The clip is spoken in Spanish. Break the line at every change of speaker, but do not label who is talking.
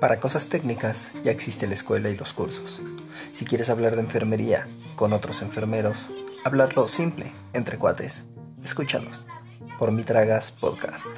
Para cosas técnicas ya existe la escuela y los cursos. Si quieres hablar de enfermería con otros enfermeros, hablarlo simple, entre cuates, escúchanos por Mitragas Podcast.